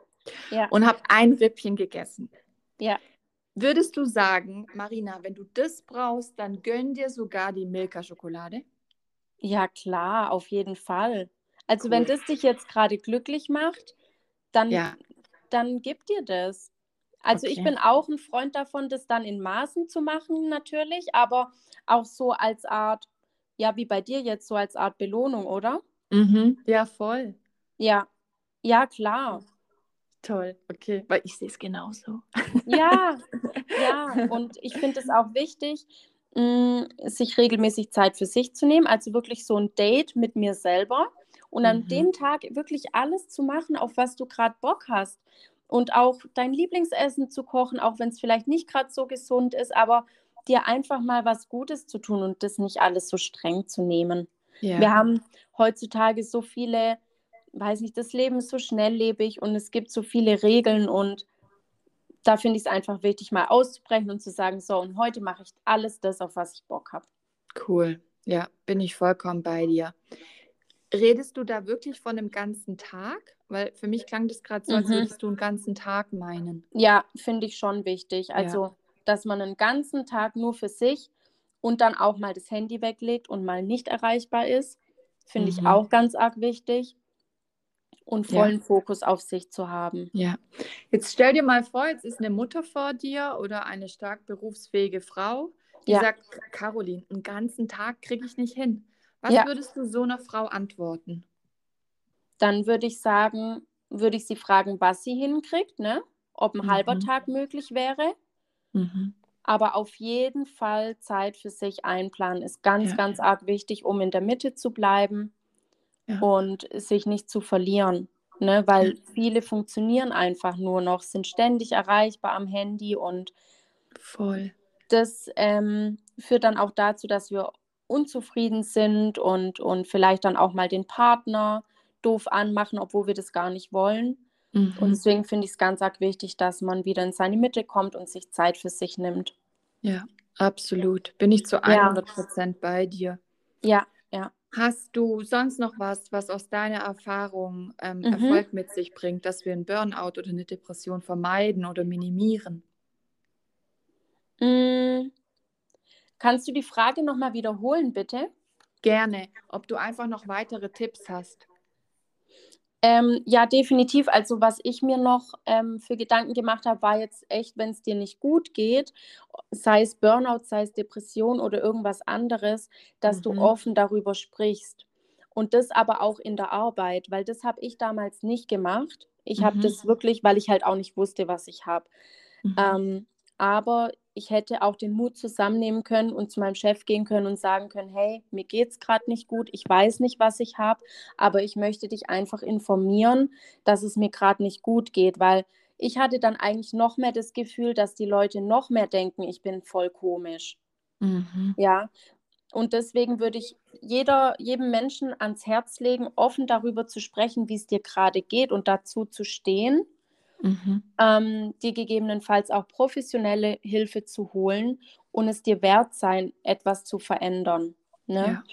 Ja. ja. Und habe ein Rippchen gegessen. Ja. Würdest du sagen, Marina, wenn du das brauchst, dann gönn dir sogar die Milka-Schokolade? Ja, klar, auf jeden Fall. Also cool. wenn das dich jetzt gerade glücklich macht, dann, ja. dann gib dir das. Also okay. ich bin auch ein Freund davon, das dann in Maßen zu machen, natürlich, aber auch so als Art, ja, wie bei dir jetzt, so als Art Belohnung, oder? Mhm. Ja, voll. Ja, ja, klar. Toll, okay, weil ich sehe es genauso. Ja, *laughs* ja, und ich finde es auch wichtig, mh, mm, sich regelmäßig Zeit für sich zu nehmen, also wirklich so ein Date mit mir selber und an mhm. dem Tag wirklich alles zu machen, auf was du gerade Bock hast und auch dein Lieblingsessen zu kochen, auch wenn es vielleicht nicht gerade so gesund ist, aber dir einfach mal was Gutes zu tun und das nicht alles so streng zu nehmen. Ja. Wir haben heutzutage so viele weiß nicht, das Leben ist so schnelllebig und es gibt so viele Regeln und da finde ich es einfach wichtig, mal auszubrechen und zu sagen, so, und heute mache ich alles das, auf was ich Bock habe. Cool, ja, bin ich vollkommen bei dir. Redest du da wirklich von einem ganzen Tag? Weil für mich klang das gerade so, als mhm. würdest du einen ganzen Tag meinen. Ja, finde ich schon wichtig. Also, ja. dass man einen ganzen Tag nur für sich und dann auch mal das Handy weglegt und mal nicht erreichbar ist, finde mhm. ich auch ganz arg wichtig und vollen ja. Fokus auf sich zu haben. Ja. Jetzt stell dir mal vor, jetzt ist eine Mutter vor dir oder eine stark berufsfähige Frau, die ja. sagt, Caroline, einen ganzen Tag kriege ich nicht hin. Was ja. würdest du so einer Frau antworten? Dann würde ich sagen, würde ich sie fragen, was sie hinkriegt, ne? ob ein mhm. halber Tag möglich wäre. Mhm. Aber auf jeden Fall Zeit für sich einplanen ist ganz, ganz arg wichtig, um in der Mitte zu bleiben ja. und sich nicht zu verlieren. Ne? Weil ja. viele funktionieren einfach nur noch, sind ständig erreichbar am Handy und voll. Das ähm, führt dann auch dazu, dass wir unzufrieden sind und, und vielleicht dann auch mal den Partner doof anmachen, obwohl wir das gar nicht wollen. Mhm. Und deswegen finde ich es ganz arg wichtig, dass man wieder in seine Mitte kommt und sich Zeit für sich nimmt. Ja, absolut. Bin ich zu 100 Prozent ja. bei dir. Ja, ja. Hast du sonst noch was, was aus deiner Erfahrung ähm, mhm. Erfolg mit sich bringt, dass wir einen Burnout oder eine Depression vermeiden oder minimieren? Mhm. Kannst du die Frage nochmal wiederholen, bitte? Gerne. Ob du einfach noch weitere Tipps hast. Ähm, ja, definitiv. Also was ich mir noch ähm, für Gedanken gemacht habe, war jetzt echt, wenn es dir nicht gut geht, sei es Burnout, sei es Depression oder irgendwas anderes, dass mhm. du offen darüber sprichst. Und das aber auch in der Arbeit, weil das habe ich damals nicht gemacht. Ich mhm. habe das wirklich, weil ich halt auch nicht wusste, was ich habe. Mhm. Ähm, aber ich hätte auch den Mut zusammennehmen können und zu meinem Chef gehen können und sagen können, hey, mir geht es gerade nicht gut, ich weiß nicht, was ich habe, aber ich möchte dich einfach informieren, dass es mir gerade nicht gut geht, weil ich hatte dann eigentlich noch mehr das Gefühl, dass die Leute noch mehr denken, ich bin voll komisch. Mhm. Ja, und deswegen würde ich jeder, jedem Menschen ans Herz legen, offen darüber zu sprechen, wie es dir gerade geht und dazu zu stehen mhm. ähm, dir gegebenenfalls auch professionelle Hilfe zu holen und es dir wert sein, etwas zu verändern. Ne?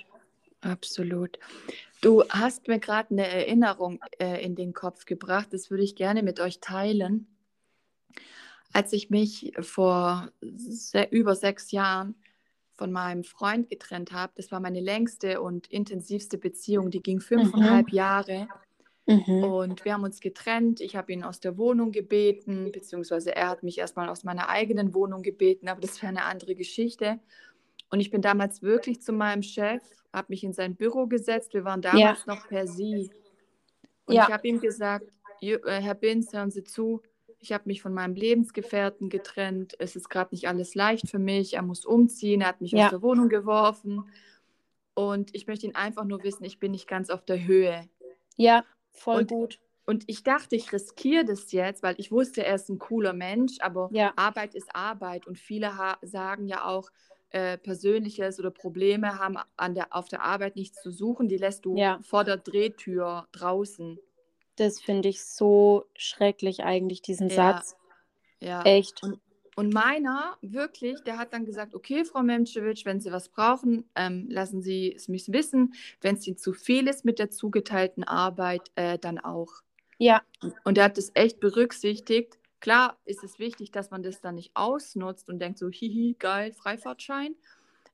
Ja, absolut. Du hast mir gerade eine Erinnerung äh, in den Kopf gebracht, das würde ich gerne mit euch teilen. Als ich mich vor se über sechs Jahren von meinem Freund getrennt habe, das war meine längste und intensivste Beziehung, die ging mhm. fünfeinhalb mhm. Jahre. Mhm. Und wir haben uns getrennt. Ich habe ihn aus der Wohnung gebeten, beziehungsweise er hat mich erstmal aus meiner eigenen Wohnung gebeten, aber das wäre eine andere Geschichte. Und ich bin damals wirklich zu meinem Chef, habe mich in sein Büro gesetzt. Wir waren damals ja. noch per Sie. Und ja. ich habe ihm gesagt, äh, Herr Binz, hören Sie zu, ich habe mich von meinem Lebensgefährten getrennt. Es ist gerade nicht alles leicht für mich. Er muss umziehen. Er hat mich ja. aus der Wohnung geworfen. Und ich möchte ihn einfach nur wissen, ich bin nicht ganz auf der Höhe. Ja. Voll und, gut. Und ich dachte, ich riskiere das jetzt, weil ich wusste, er ist ein cooler Mensch, aber ja. Arbeit ist Arbeit und viele sagen ja auch, äh, Persönliches oder Probleme haben an der, auf der Arbeit nichts zu suchen, die lässt du ja. vor der Drehtür draußen. Das finde ich so schrecklich eigentlich, diesen ja. Satz. Ja. Echt. Und, und meiner, wirklich, der hat dann gesagt, okay, Frau Memczewitsch, wenn Sie was brauchen, ähm, lassen Sie es mich wissen. Wenn es Ihnen zu viel ist mit der zugeteilten Arbeit, äh, dann auch. Ja. Und er hat das echt berücksichtigt. Klar ist es wichtig, dass man das dann nicht ausnutzt und denkt so, hihi, geil, Freifahrtschein.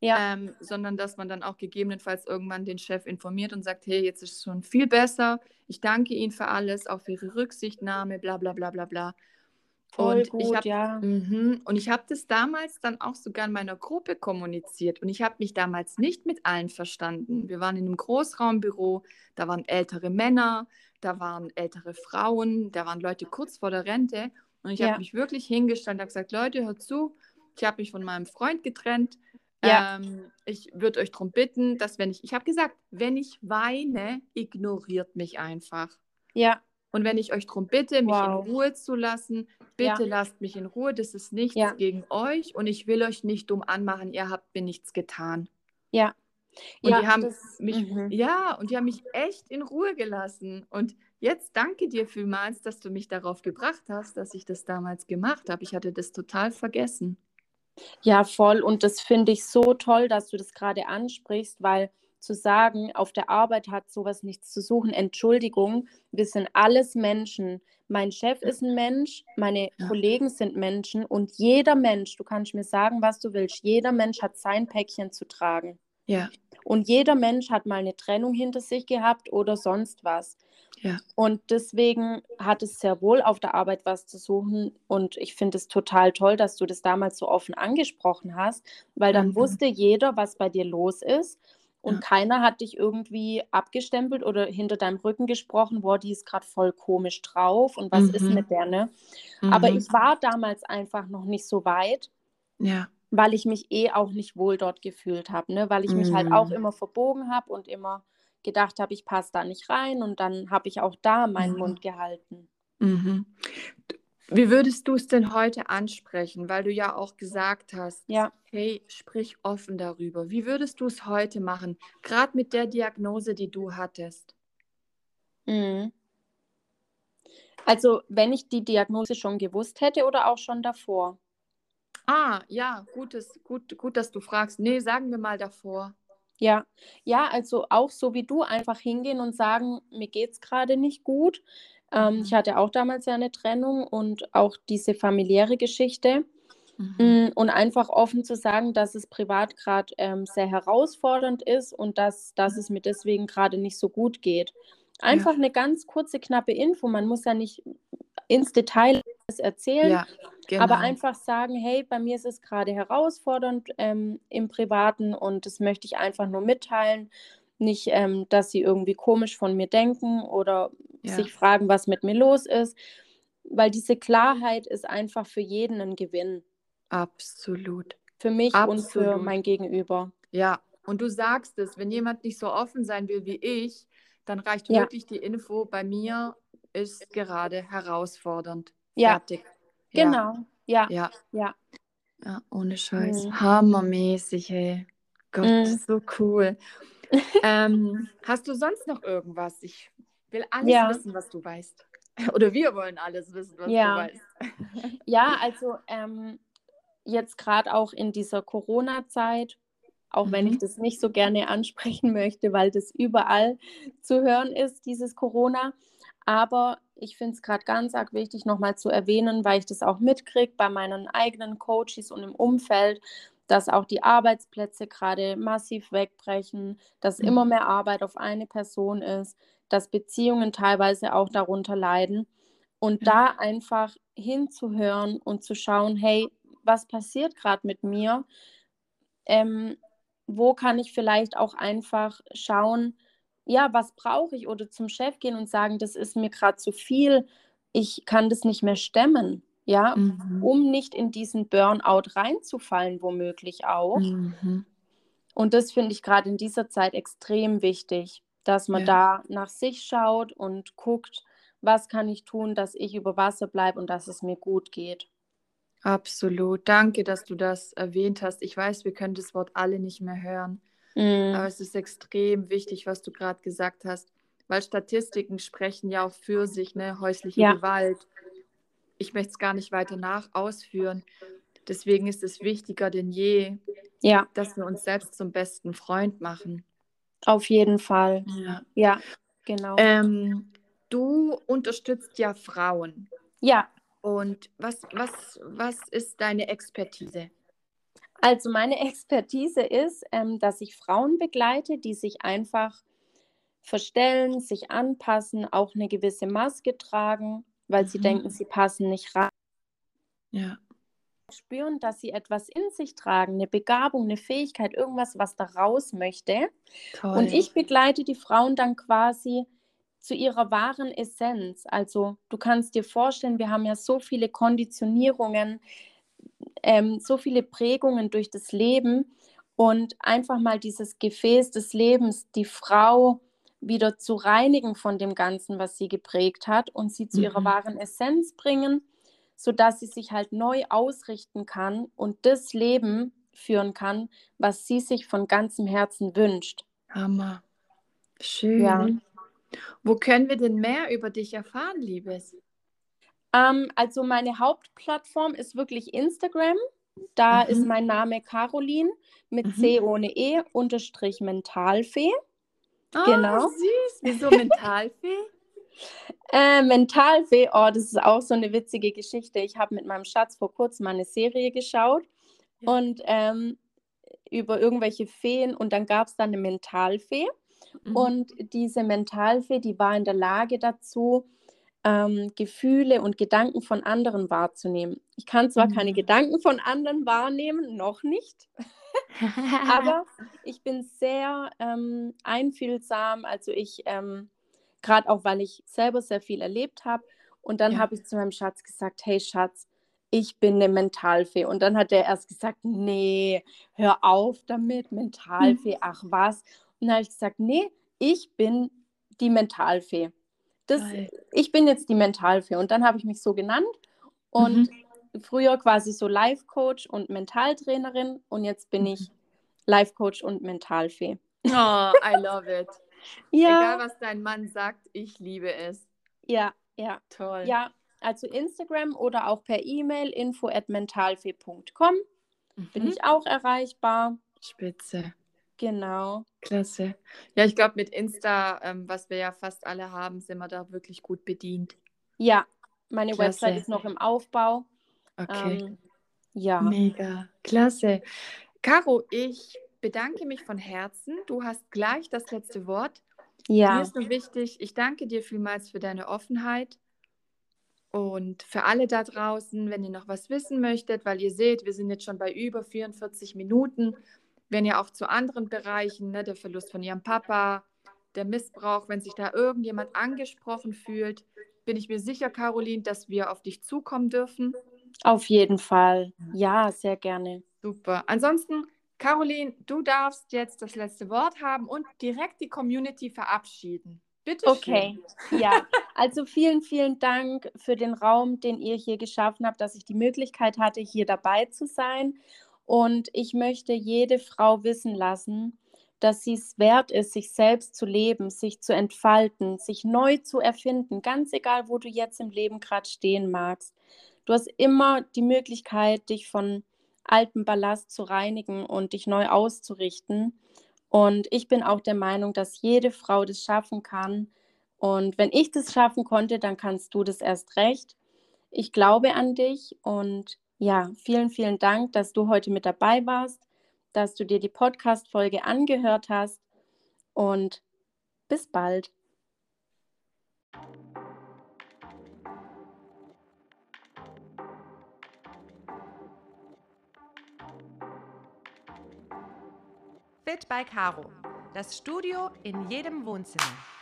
Ja. Ähm, sondern dass man dann auch gegebenenfalls irgendwann den Chef informiert und sagt, hey, jetzt ist es schon viel besser. Ich danke Ihnen für alles, auch für Ihre Rücksichtnahme, bla bla bla bla bla. Voll und gut, ich hab, ja. Mhm, und ich habe das damals dann auch sogar in meiner Gruppe kommuniziert und ich habe mich damals nicht mit allen verstanden. Wir waren in einem Großraumbüro, da waren ältere Männer, da waren ältere Frauen, da waren Leute kurz vor der Rente und ich ja. habe mich wirklich hingestellt und habe gesagt, Leute, hört zu, ich habe mich von meinem Freund getrennt. Ja. Ähm, ich würde euch darum bitten, dass wenn ich, ich habe gesagt, wenn ich weine, ignoriert mich einfach. Ja. Und wenn ich euch darum bitte, mich wow. in Ruhe zu lassen, bitte ja. lasst mich in Ruhe. Das ist nichts ja. gegen euch und ich will euch nicht dumm anmachen. Ihr habt mir nichts getan. Ja. Und ja, die haben das, mich, mhm. ja, und die haben mich echt in Ruhe gelassen. Und jetzt danke dir vielmals, dass du mich darauf gebracht hast, dass ich das damals gemacht habe. Ich hatte das total vergessen. Ja, voll. Und das finde ich so toll, dass du das gerade ansprichst, weil zu sagen, auf der Arbeit hat sowas nichts zu suchen. Entschuldigung, wir sind alles Menschen. Mein Chef ist ein Mensch, meine ja. Kollegen sind Menschen und jeder Mensch, du kannst mir sagen, was du willst, jeder Mensch hat sein Päckchen zu tragen. Ja. Und jeder Mensch hat mal eine Trennung hinter sich gehabt oder sonst was. Ja. Und deswegen hat es sehr wohl auf der Arbeit was zu suchen. Und ich finde es total toll, dass du das damals so offen angesprochen hast, weil dann mhm. wusste jeder, was bei dir los ist. Und ja. keiner hat dich irgendwie abgestempelt oder hinter deinem Rücken gesprochen, boah, die ist gerade voll komisch drauf und was mhm. ist mit der, ne? Mhm. Aber ich war damals einfach noch nicht so weit. Ja. Weil ich mich eh auch nicht wohl dort gefühlt habe, ne? Weil ich mich halt auch mhm. immer verbogen habe und immer gedacht habe, ich passe da nicht rein und dann habe ich auch da meinen. Mund gehalten. Mhm. Wie würdest du es denn heute ansprechen? Weil du ja auch gesagt hast, ja. hey, sprich offen darüber. Wie würdest du es heute machen? Gerade mit der Diagnose, die du hattest. Mhm. Also, wenn ich die Diagnose schon gewusst hätte oder auch schon davor? Ah, ja, gutes, gut, gut, dass du fragst. Nee, sagen wir mal davor. Ja, ja, also auch so wie du einfach hingehen und sagen, mir geht es gerade nicht gut. Ähm, mhm. Ich hatte auch damals ja eine Trennung und auch diese familiäre Geschichte. Mhm. Mm, und einfach offen zu sagen, dass es privat gerade ähm, sehr herausfordernd ist und dass, dass es mir deswegen gerade nicht so gut geht. Einfach ja. eine ganz kurze, knappe Info. Man muss ja nicht ins Detail erzählen, ja, genau. aber einfach sagen, hey, bei mir ist es gerade herausfordernd ähm, im Privaten und das möchte ich einfach nur mitteilen. Nicht, ähm, dass sie irgendwie komisch von mir denken oder ja. sich fragen, was mit mir los ist, weil diese Klarheit ist einfach für jeden ein Gewinn. Absolut. Für mich Absolut. und für mein Gegenüber. Ja, und du sagst es, wenn jemand nicht so offen sein will wie ich, dann reicht ja. wirklich die Info, bei mir ist gerade herausfordernd. Ja. Fertig. Genau. Ja. Ja. Ja. Ja, ohne Scheiß. Mhm. Hammermäßig, hey. Gott, mhm. so cool. *laughs* ähm, hast du sonst noch irgendwas? Ich will alles ja. wissen, was du weißt. *laughs* Oder wir wollen alles wissen, was ja. du weißt. *laughs* ja, also ähm, jetzt gerade auch in dieser Corona-Zeit, auch mhm. wenn ich mhm. das nicht so gerne ansprechen *laughs* möchte, weil das überall zu hören ist, dieses Corona. Aber ich finde es gerade ganz arg wichtig, nochmal zu erwähnen, weil ich das auch mitkriege bei meinen eigenen Coaches und im Umfeld, dass auch die Arbeitsplätze gerade massiv wegbrechen, dass mhm. immer mehr Arbeit auf eine Person ist, dass Beziehungen teilweise auch darunter leiden. Und mhm. da einfach hinzuhören und zu schauen, hey, was passiert gerade mit mir? Ähm, wo kann ich vielleicht auch einfach schauen, ja, was brauche ich? Oder zum Chef gehen und sagen, das ist mir gerade zu viel, ich kann das nicht mehr stemmen, ja, mhm. um nicht in diesen Burnout reinzufallen, womöglich auch. Mhm. Und das finde ich gerade in dieser Zeit extrem wichtig, dass man ja. da nach sich schaut und guckt, was kann ich tun, dass ich über Wasser bleibe und dass es mir gut geht. Absolut. Danke, dass du das erwähnt hast. Ich weiß, wir können das Wort alle nicht mehr hören. Mhm. Aber es ist extrem wichtig, was du gerade gesagt hast, weil Statistiken sprechen ja auch für sich, ne? häusliche ja. Gewalt. Ich möchte es gar nicht weiter nach ausführen. Deswegen ist es wichtiger denn je, ja. dass wir uns selbst zum besten Freund machen. Auf jeden Fall. Ja, ja genau. Ähm, du unterstützt ja Frauen. Ja. Und was, was, was ist deine Expertise? Also meine Expertise ist, ähm, dass ich Frauen begleite, die sich einfach verstellen, sich anpassen, auch eine gewisse Maske tragen, weil mhm. sie denken, sie passen nicht rein. Ja. Spüren, dass sie etwas in sich tragen, eine Begabung, eine Fähigkeit, irgendwas, was da raus möchte. Toll. Und ich begleite die Frauen dann quasi zu ihrer wahren Essenz. Also du kannst dir vorstellen, wir haben ja so viele Konditionierungen, ähm, so viele Prägungen durch das Leben und einfach mal dieses Gefäß des Lebens, die Frau wieder zu reinigen von dem Ganzen, was sie geprägt hat und sie zu mhm. ihrer wahren Essenz bringen, sodass sie sich halt neu ausrichten kann und das Leben führen kann, was sie sich von ganzem Herzen wünscht. Hammer. Schön. Ja. Wo können wir denn mehr über dich erfahren, Liebes? Ähm, also meine Hauptplattform ist wirklich Instagram. Da mhm. ist mein Name Caroline mit mhm. C ohne E unterstrich Mentalfee. Oh, genau. süß. Wieso *laughs* Mentalfee? äh, Mentalfee, oh, das ist auch so eine witzige Geschichte. Ich habe mit meinem Schatz vor kurzem eine Serie geschaut ja. und ähm, über irgendwelche Feen und dann gab es dann eine Mentalfee. Mhm. Und diese Mentalfee, die war in der Lage dazu, ähm, Gefühle und Gedanken von anderen wahrzunehmen. Ich kann zwar mhm. keine Gedanken von anderen wahrnehmen, noch nicht, *laughs* aber ich bin sehr ähm, einfühlsam. Also ich, ähm, gerade auch, weil ich selber sehr viel erlebt habe. Und dann ja. habe ich zu meinem Schatz gesagt, hey Schatz, ich bin eine Mentalfee. Und dann hat er erst gesagt, nee, hör auf damit, Mentalfee, ach was. Und dann habe ich gesagt, nee, ich bin die Mentalfee. Das, ich bin jetzt die Mentalfee und dann habe ich mich so genannt und mhm. früher quasi so Life-Coach und Mentaltrainerin und jetzt bin ich mhm. Life-Coach und Mentalfee. Oh, I love it. *laughs* ja. Egal, was dein Mann sagt, ich liebe es. Ja, ja. Toll. Ja, also Instagram oder auch per E-Mail info at mentalfee.com mhm. bin ich auch erreichbar. Spitze. Genau. Klasse. Ja, ich glaube, mit Insta, ähm, was wir ja fast alle haben, sind wir da wirklich gut bedient. Ja, meine Klasse. Website ist noch im Aufbau. Okay. Ähm, ja. Mega. Klasse. Caro, ich bedanke mich von Herzen. Du hast gleich das letzte Wort. Ja. Mir ist nur wichtig, ich danke dir vielmals für deine Offenheit. Und für alle da draußen, wenn ihr noch was wissen möchtet, weil ihr seht, wir sind jetzt schon bei über 44 Minuten werden ja auch zu anderen Bereichen, ne, der Verlust von ihrem Papa, der Missbrauch, wenn sich da irgendjemand angesprochen fühlt, bin ich mir sicher, Caroline, dass wir auf dich zukommen dürfen. Auf jeden Fall. Ja, sehr gerne. Super. Ansonsten, Caroline, du darfst jetzt das letzte Wort haben und direkt die Community verabschieden. Bitte okay, ja. Also vielen, vielen Dank für den Raum, den ihr hier geschaffen habt, dass ich die Möglichkeit hatte, hier dabei zu sein. Und ich möchte jede Frau wissen lassen, dass sie es wert ist, sich selbst zu leben, sich zu entfalten, sich neu zu erfinden, ganz egal, wo du jetzt im Leben gerade stehen magst. Du hast immer die Möglichkeit, dich von altem Ballast zu reinigen und dich neu auszurichten. Und ich bin auch der Meinung, dass jede Frau das schaffen kann. Und wenn ich das schaffen konnte, dann kannst du das erst recht. Ich glaube an dich und ja, vielen, vielen Dank, dass du heute mit dabei warst, dass du dir die Podcast-Folge angehört hast und bis bald. Fit bei Caro. Das Studio in jedem Wohnzimmer.